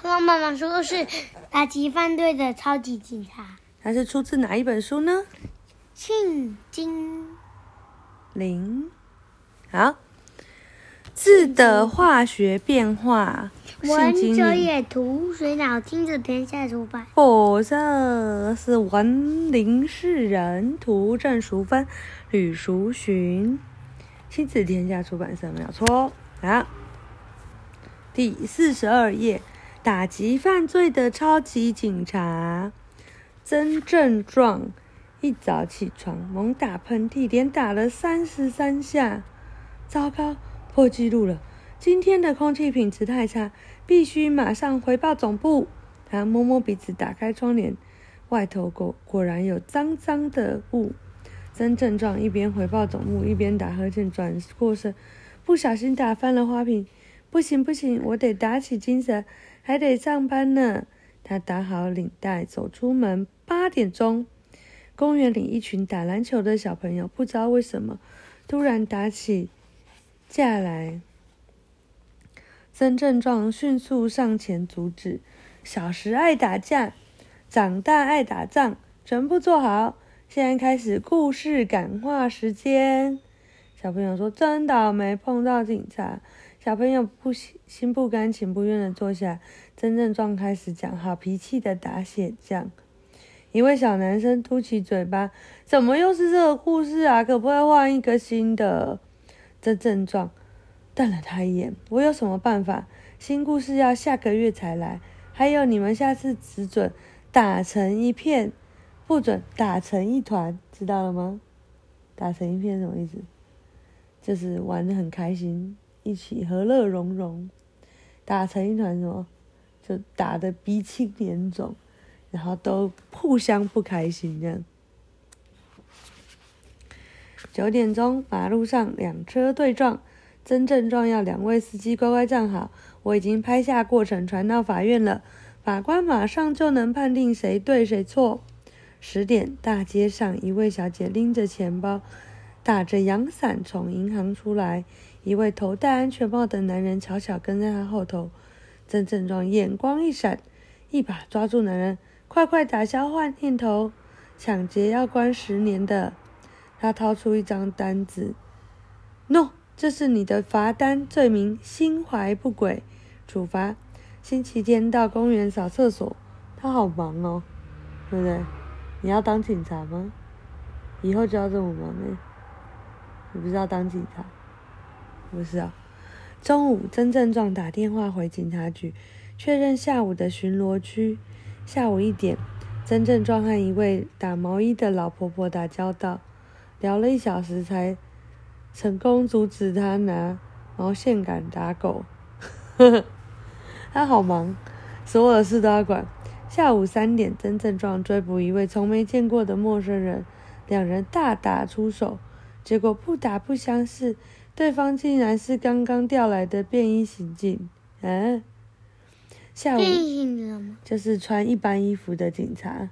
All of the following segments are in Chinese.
刚刚妈妈说的是打击犯罪的超级警察。它是出自哪一本书呢？圣经。零。好。字的化学变化。文者也图，水岛亲子天下出版。火色是文林世人图，郑淑芬、吕淑寻，亲子天下出版社没有错。好，第四十二页，打击犯罪的超级警察，曾正壮一早起床猛打喷嚏，连打了三十三下，糟糕！破纪录了！今天的空气品质太差，必须马上回报总部。他摸摸鼻子，打开窗帘，外头果果然有脏脏的雾。曾正壮一边回报总部，一边打呵欠，转过身，不小心打翻了花瓶。不行不行，我得打起精神，还得上班呢。他打好领带，走出门。八点钟，公园里一群打篮球的小朋友，不知道为什么突然打起。架来，曾正壮迅速上前阻止。小时爱打架，长大爱打仗，全部做好。现在开始故事感化时间。小朋友说：“真倒霉，碰到警察。”小朋友不心不甘情不愿的坐下。真正状开始讲好脾气的打血仗。一位小男生嘟起嘴巴：“怎么又是这个故事啊？可不可以换一个新的？”这症状瞪了他一眼。我有什么办法？新故事要下个月才来。还有，你们下次只准打成一片，不准打成一团，知道了吗？打成一片什么意思？就是玩得很开心，一起和乐融融。打成一团什么？就打得鼻青脸肿，然后都互相不开心这样。九点钟，马路上两车对撞，真正壮要两位司机乖乖站好。我已经拍下过程传到法院了，法官马上就能判定谁对谁错。十点，大街上一位小姐拎着钱包，打着阳伞从银行出来，一位头戴安全帽的男人悄悄跟在她后头。曾正壮眼光一闪，一把抓住男人，快快打消坏念头，抢劫要关十年的。他掏出一张单子，no，这是你的罚单，罪名心怀不轨，处罚星期天到公园扫厕所。他好忙哦，对不对？你要当警察吗？以后就要这么忙哎？你不是要当警察？不是啊。中午，曾正壮打电话回警察局，确认下午的巡逻区。下午一点，曾正壮和一位打毛衣的老婆婆打交道。聊了一小时，才成功阻止他拿毛线杆打狗。他好忙，所有的事都要管。下午三点，曾正壮追捕一位从没见过的陌生人，两人大打出手，结果不打不相识，对方竟然是刚刚调来的便衣刑警。嗯，下午就是穿一般衣服的警察，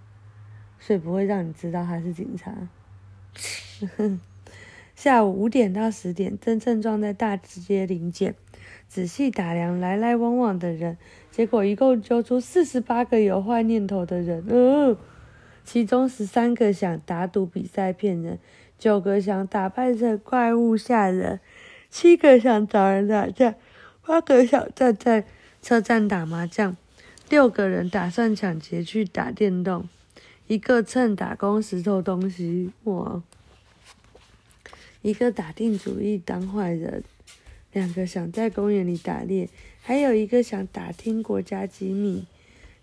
所以不会让你知道他是警察。下午五点到十点，真正撞在大直街临检，仔细打量来来往往的人，结果一共揪出四十八个有坏念头的人。哦，其中十三个想打赌比赛骗人，九个想打败这怪物吓人，七个想找人打架，八个想站在车站打麻将，六个人打算抢劫去打电动，一个趁打工时偷东西。哇！一个打定主意当坏人，两个想在公园里打猎，还有一个想打听国家机密。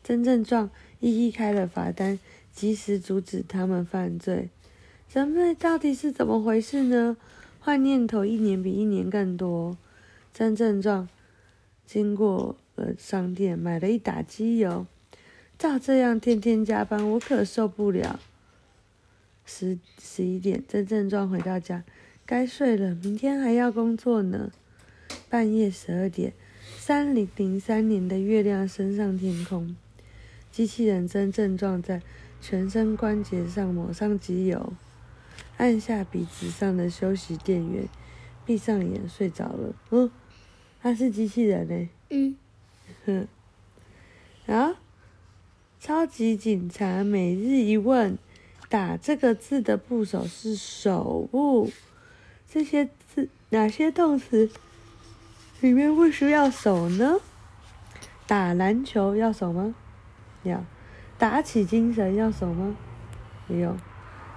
真正壮一一开了罚单，及时阻止他们犯罪。人们到底是怎么回事呢？坏念头一年比一年更多。真正壮经过了商店，买了一打机油。照这样天天加班，我可受不了。十十一点，真正壮回到家。该睡了，明天还要工作呢。半夜十二点，三零零三年的月亮升上天空。机器人真正壮在全身关节上抹上机油，按下鼻子上的休息电源，闭上眼睡着了。嗯，他是机器人呢。嗯。哼。啊，超级警察每日一问，打这个字的部首是手部。这些字哪些动词里面不需要手呢？打篮球要手吗？要。打起精神要手吗？不用。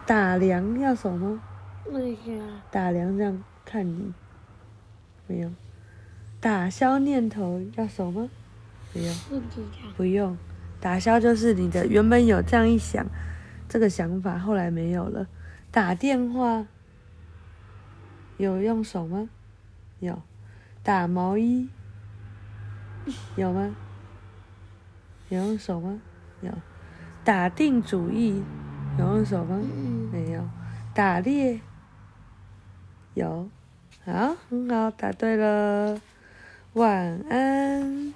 打量要手吗？打量这样看你，没有。打消念头要手吗？不用。不用。打消就是你的原本有这样一想，这个想法后来没有了。打电话有用手吗？有。打毛衣有吗？有用手吗？有。打定主意有用手吗？没有。打猎有。好，很好，答对了。晚安。